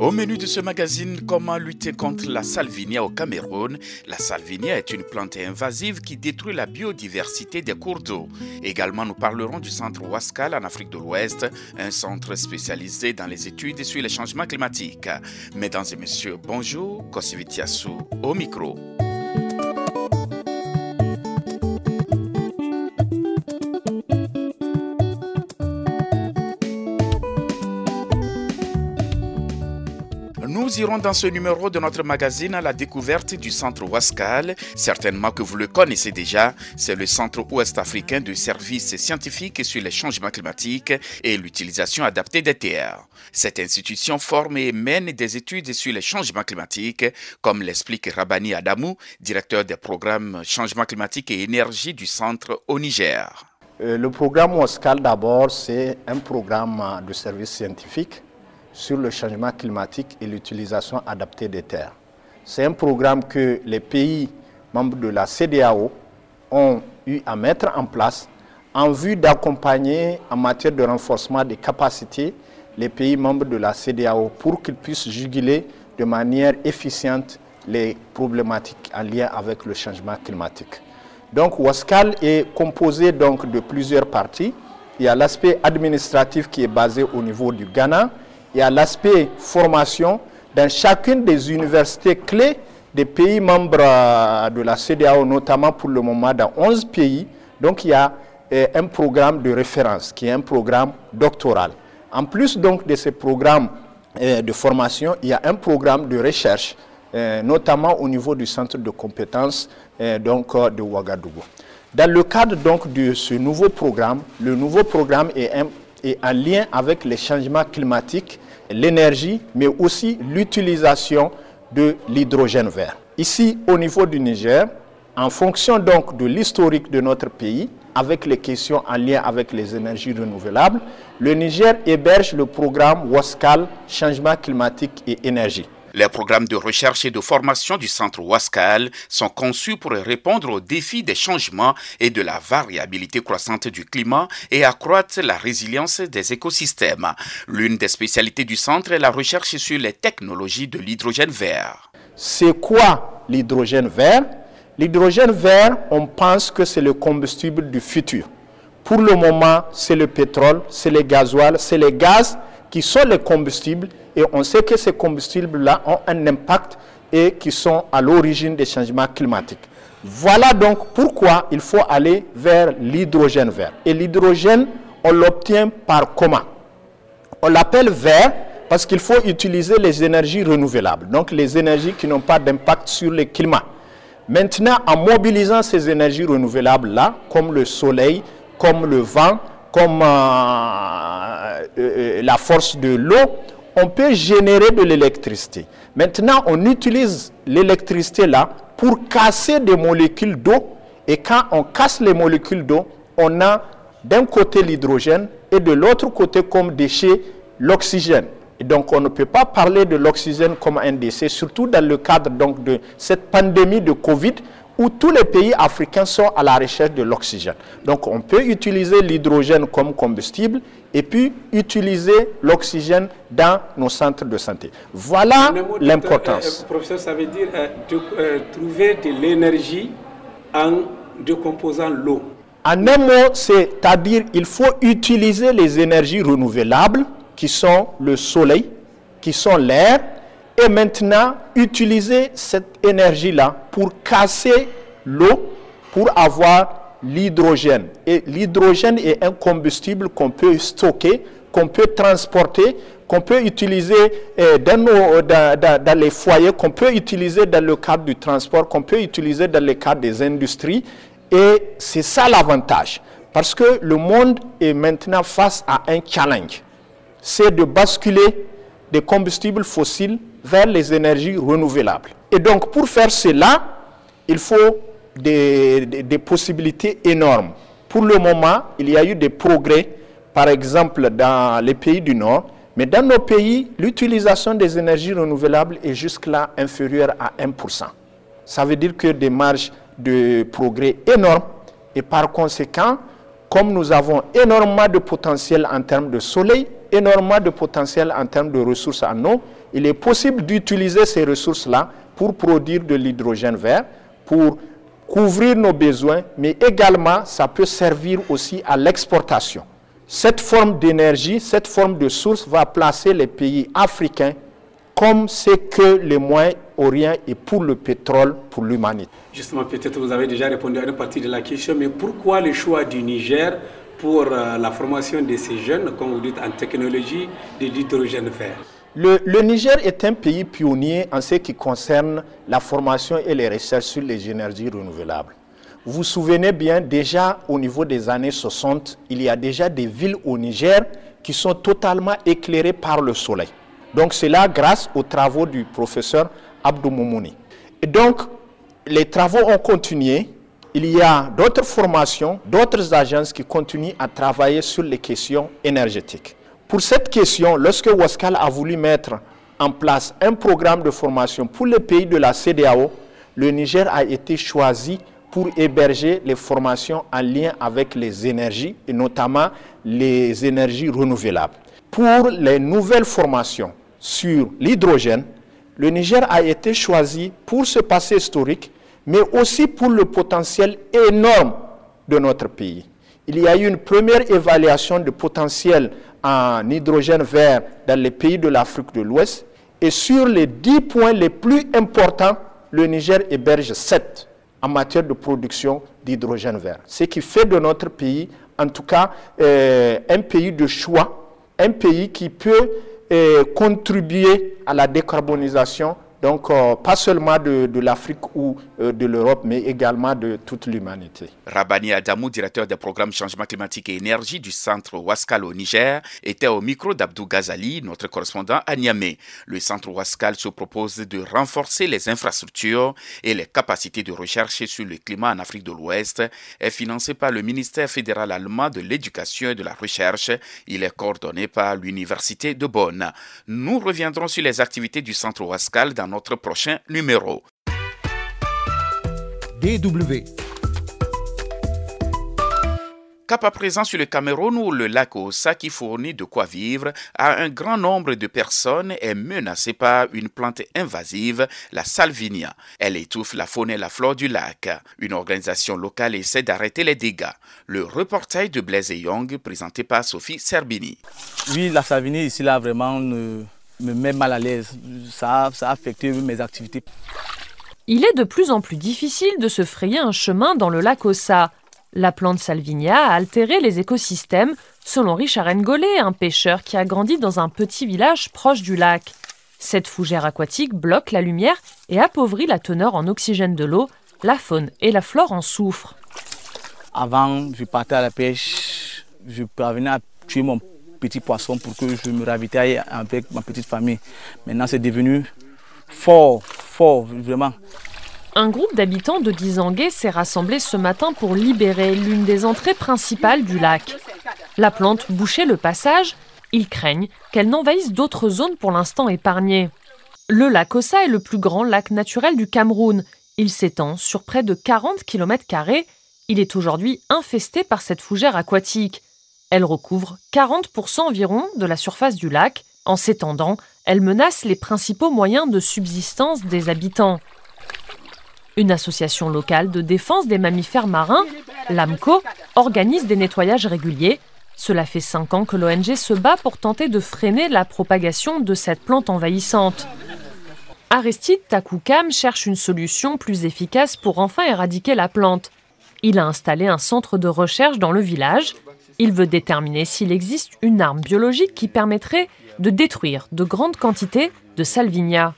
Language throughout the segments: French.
Au menu de ce magazine, comment lutter contre la salvinia au Cameroun? La salvinia est une plante invasive qui détruit la biodiversité des cours d'eau. Également, nous parlerons du centre Wascal en Afrique de l'Ouest, un centre spécialisé dans les études sur les changements climatiques. Mesdames et messieurs, bonjour, Kosivitiasu au micro. Irons dans ce numéro de notre magazine à la découverte du centre Wascal. Certainement que vous le connaissez déjà. C'est le centre ouest africain de services scientifiques sur les changements climatiques et l'utilisation adaptée des terres. Cette institution forme et mène des études sur les changements climatiques, comme l'explique Rabani Adamou, directeur des programmes changement climatique et énergie du centre au Niger. Euh, le programme Wascal d'abord, c'est un programme de services scientifiques sur le changement climatique et l'utilisation adaptée des terres. C'est un programme que les pays membres de la CDAO ont eu à mettre en place en vue d'accompagner en matière de renforcement des capacités les pays membres de la CDAO pour qu'ils puissent juguler de manière efficiente les problématiques en lien avec le changement climatique. Donc WASCAL est composé donc de plusieurs parties. Il y a l'aspect administratif qui est basé au niveau du Ghana, il y a l'aspect formation dans chacune des universités clés des pays membres de la CDAO, notamment pour le moment dans 11 pays. Donc il y a un programme de référence qui est un programme doctoral. En plus donc de ces programmes de formation, il y a un programme de recherche, notamment au niveau du centre de compétences donc, de Ouagadougou. Dans le cadre donc de ce nouveau programme, le nouveau programme est un et en lien avec les changements climatiques, l'énergie, mais aussi l'utilisation de l'hydrogène vert. Ici, au niveau du Niger, en fonction donc de l'historique de notre pays, avec les questions en lien avec les énergies renouvelables, le Niger héberge le programme WASCAL, Changement climatique et énergie. Les programmes de recherche et de formation du centre Wascal sont conçus pour répondre aux défis des changements et de la variabilité croissante du climat et accroître la résilience des écosystèmes. L'une des spécialités du centre est la recherche sur les technologies de l'hydrogène vert. C'est quoi l'hydrogène vert? L'hydrogène vert, on pense que c'est le combustible du futur. Pour le moment, c'est le pétrole, c'est le gasoil, c'est les gaz qui sont les combustibles et on sait que ces combustibles-là ont un impact et qui sont à l'origine des changements climatiques. Voilà donc pourquoi il faut aller vers l'hydrogène vert. Et l'hydrogène, on l'obtient par comment On l'appelle vert parce qu'il faut utiliser les énergies renouvelables, donc les énergies qui n'ont pas d'impact sur le climat. Maintenant, en mobilisant ces énergies renouvelables-là, comme le soleil, comme le vent, comme euh, euh, la force de l'eau, on peut générer de l'électricité. Maintenant, on utilise l'électricité là pour casser des molécules d'eau. Et quand on casse les molécules d'eau, on a d'un côté l'hydrogène et de l'autre côté comme déchet l'oxygène. Et donc on ne peut pas parler de l'oxygène comme un déchet, surtout dans le cadre donc, de cette pandémie de Covid où tous les pays africains sont à la recherche de l'oxygène. Donc on peut utiliser l'hydrogène comme combustible et puis utiliser l'oxygène dans nos centres de santé. Voilà l'importance. Euh, professeur, ça veut dire euh, de, euh, trouver de l'énergie en décomposant l'eau. En un mot, c'est-à-dire il faut utiliser les énergies renouvelables qui sont le soleil, qui sont l'air, et maintenant utiliser cette énergie-là pour casser l'eau pour avoir l'hydrogène. Et l'hydrogène est un combustible qu'on peut stocker, qu'on peut transporter, qu'on peut utiliser dans, nos, dans, dans, les foyers, qu'on peut utiliser dans le cadre du transport, qu'on peut utiliser dans le cadre des industries. Et c'est ça l'avantage. Parce que le monde est maintenant face à un challenge. C'est de basculer des combustibles fossiles vers les énergies renouvelables. Et donc pour faire cela, il faut des, possibilités énormes. Pour le moment, il y a eu des progrès, par exemple dans les pays du Nord, mais dans nos pays, l'utilisation des énergies renouvelables est jusque-là inférieure à 1%. Ça veut dire que des marges de progrès énormes et par conséquent, comme nous avons énormément de potentiel en termes de soleil, énormément de potentiel en termes de ressources en eau, il est possible d'utiliser ces ressources-là pour produire de l'hydrogène vert, pour couvrir nos besoins, mais également ça peut servir aussi à l'exportation. Cette forme d'énergie, cette forme de source va placer les pays africains comme c'est que les Moyen-Orient et pour le pétrole pour l'humanité. Justement, peut-être vous avez déjà répondu à une partie de la question, mais pourquoi le choix du Niger pour euh, la formation de ces jeunes, comme vous dites, en technologie de l'hydrogène vert? Le, Niger est un pays pionnier en ce qui concerne la formation et les recherches sur les énergies renouvelables. Vous vous souvenez bien, déjà au niveau des années 60, il y a déjà des villes au Niger qui sont totalement éclairées par le soleil. Donc c'est grâce aux travaux du professeur Abdou Moumouni. Et donc, les travaux ont continué. Il y a d'autres formations, d'autres agences qui continuent à travailler sur les questions énergétiques. Pour cette question, lorsque Wascal a voulu mettre en place un programme de formation pour les pays de la CDAO, le Niger a été choisi pour héberger les formations en lien avec les énergies et notamment les énergies renouvelables. Pour les nouvelles formations sur l'hydrogène, le Niger a été choisi pour ce passé historique, mais aussi pour le potentiel énorme de notre pays. Il y a eu une première évaluation de potentiel en hydrogène vert dans les pays de l'Afrique de l'Ouest. Et sur les 10 points les plus importants, le Niger héberge 7 en matière de production d'hydrogène vert. Ce qui fait de notre pays, en tout cas, euh, un pays de choix, un pays qui peut euh, contribuer à la décarbonisation donc euh, pas seulement de, l'Afrique ou euh, de l'Europe, mais également de toute l'humanité. Rabani Adamou, directeur des programmes changement climatique et énergie du centre Waskal au Niger, était au micro d'Abdou Ghazali, notre correspondant à Niamey. Le centre Waskal se propose de renforcer les infrastructures et les capacités de recherche sur le climat en Afrique de l'Ouest. Est financé par le ministère fédéral allemand de l'éducation et de la recherche. Il est coordonné par l'université de Bonn. Nous reviendrons sur les activités du centre Waskal dans notre prochain numéro. DW. Cap à présent sur le Cameroun où le lac Ossa qui fournit de quoi vivre à un grand nombre de personnes est menacé par une plante invasive, la salvinia. Elle étouffe la faune et la flore du lac. Une organisation locale essaie d'arrêter les dégâts. Le reportage de Blaise Young présenté par Sophie Serbini. Oui, la salvinie ici là vraiment me, me met mal à l'aise. Ça, ça a affecté mes activités. Il est de plus en plus difficile de se frayer un chemin dans le lac Ossa. La plante salvinia a altéré les écosystèmes, selon Richard Ngolé, un pêcheur qui a grandi dans un petit village proche du lac. Cette fougère aquatique bloque la lumière et appauvrit la teneur en oxygène de l'eau. La faune et la flore en souffrent. Avant, je partais à la pêche, je parvenais à tuer mon petit poisson pour que je me ravitaille avec ma petite famille. Maintenant, c'est devenu fort, fort, vraiment. Un groupe d'habitants de Dizangué s'est rassemblé ce matin pour libérer l'une des entrées principales du lac. La plante bouchait le passage. Ils craignent qu'elle n'envahisse d'autres zones pour l'instant épargnées. Le lac Ossa est le plus grand lac naturel du Cameroun. Il s'étend sur près de 40 km. Il est aujourd'hui infesté par cette fougère aquatique. Elle recouvre 40% environ de la surface du lac. En s'étendant, elle menace les principaux moyens de subsistance des habitants. Une association locale de défense des mammifères marins, l'AMCO, organise des nettoyages réguliers. Cela fait cinq ans que l'ONG se bat pour tenter de freiner la propagation de cette plante envahissante. Aristide Takoukam cherche une solution plus efficace pour enfin éradiquer la plante. Il a installé un centre de recherche dans le village. Il veut déterminer s'il existe une arme biologique qui permettrait de détruire de grandes quantités de salvinia.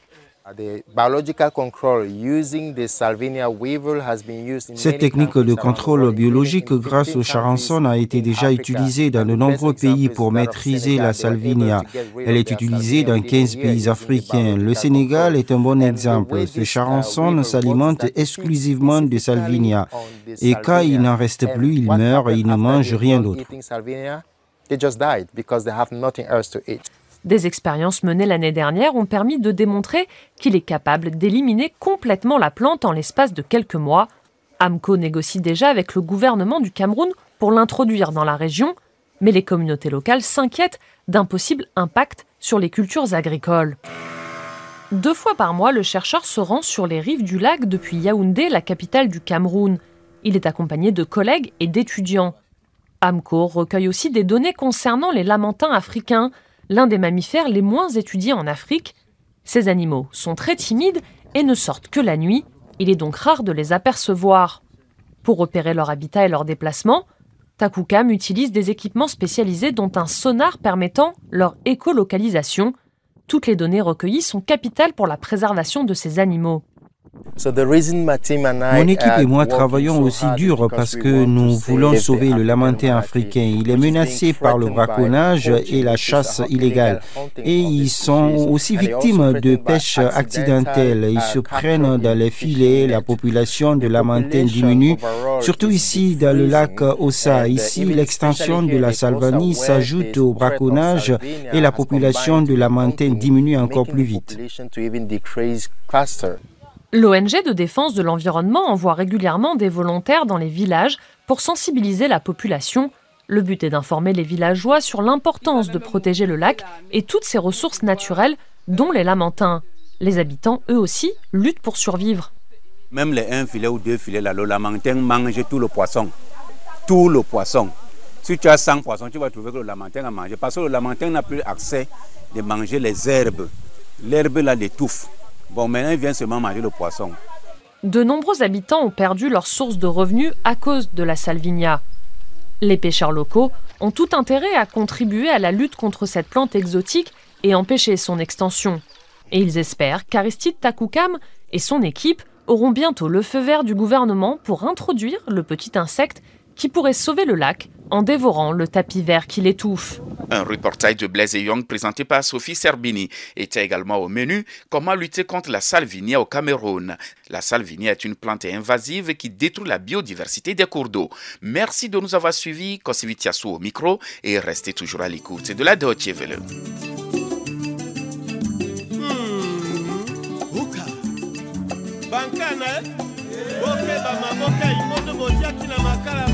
Cette technique de contrôle biologique grâce au charançon a été déjà utilisée dans de nombreux pays pour maîtriser la salvinia. Elle est utilisée dans 15 pays africains. Le Sénégal est un bon exemple. Ce charançon s'alimente exclusivement de salvinia. Et quand il n'en reste plus, il meurt et il ne mange rien d'autre. Des expériences menées l'année dernière ont permis de démontrer qu'il est capable d'éliminer complètement la plante en l'espace de quelques mois. AMCO négocie déjà avec le gouvernement du Cameroun pour l'introduire dans la région, mais les communautés locales s'inquiètent d'un possible impact sur les cultures agricoles. Deux fois par mois, le chercheur se rend sur les rives du lac depuis Yaoundé, la capitale du Cameroun. Il est accompagné de collègues et d'étudiants. AMCO recueille aussi des données concernant les lamantins africains, l'un des mammifères les moins étudiés en Afrique. Ces animaux sont très timides et ne sortent que la nuit. Il est donc rare de les apercevoir. Pour repérer leur habitat et leur déplacement, Takukam utilise des équipements spécialisés dont un sonar permettant leur écolocalisation. Toutes les données recueillies sont capitales pour la préservation de ces animaux. Mon équipe et moi travaillons aussi dur parce que nous voulons sauver le lamantin africain. Il est menacé par le braconnage et la chasse illégale. Et ils sont aussi victimes de pêche accidentelle. Ils se prennent dans les filets. La population de lamantin diminue, surtout ici dans le lac Ossa. Ici, l'extension de la Salvanie s'ajoute au braconnage et la population de lamantin diminue encore plus vite. L'ONG de défense de l'environnement envoie régulièrement des volontaires dans les villages pour sensibiliser la population. Le but est d'informer les villageois sur l'importance de protéger le lac et toutes ses ressources naturelles, dont les lamantins. Les habitants, eux aussi, luttent pour survivre. Même les un filet ou deux filets, là, le lamentin mange tout le poisson. Tout le poisson. Si tu as 100 poissons, tu vas trouver que le lamentin a mangé. Parce que le lamentin n'a plus accès de manger les herbes. L'herbe, là, l'étouffe. Bon, maintenant, il vient seulement manger le poisson. De nombreux habitants ont perdu leur source de revenus à cause de la salvinia. Les pêcheurs locaux ont tout intérêt à contribuer à la lutte contre cette plante exotique et empêcher son extension. Et ils espèrent qu'Aristide Takukam et son équipe auront bientôt le feu vert du gouvernement pour introduire le petit insecte qui pourrait sauver le lac en dévorant le tapis vert qui l'étouffe. Un reportage de Blaise Young présenté par Sophie Serbini était également au menu Comment lutter contre la salvinia au Cameroun. La salvinia est une plante invasive qui détruit la biodiversité des cours d'eau. Merci de nous avoir suivis. Kosivitiasu au micro et restez toujours à l'écoute de la Deutsche Welle. bankana boke bamaboka imondo botiaki na makala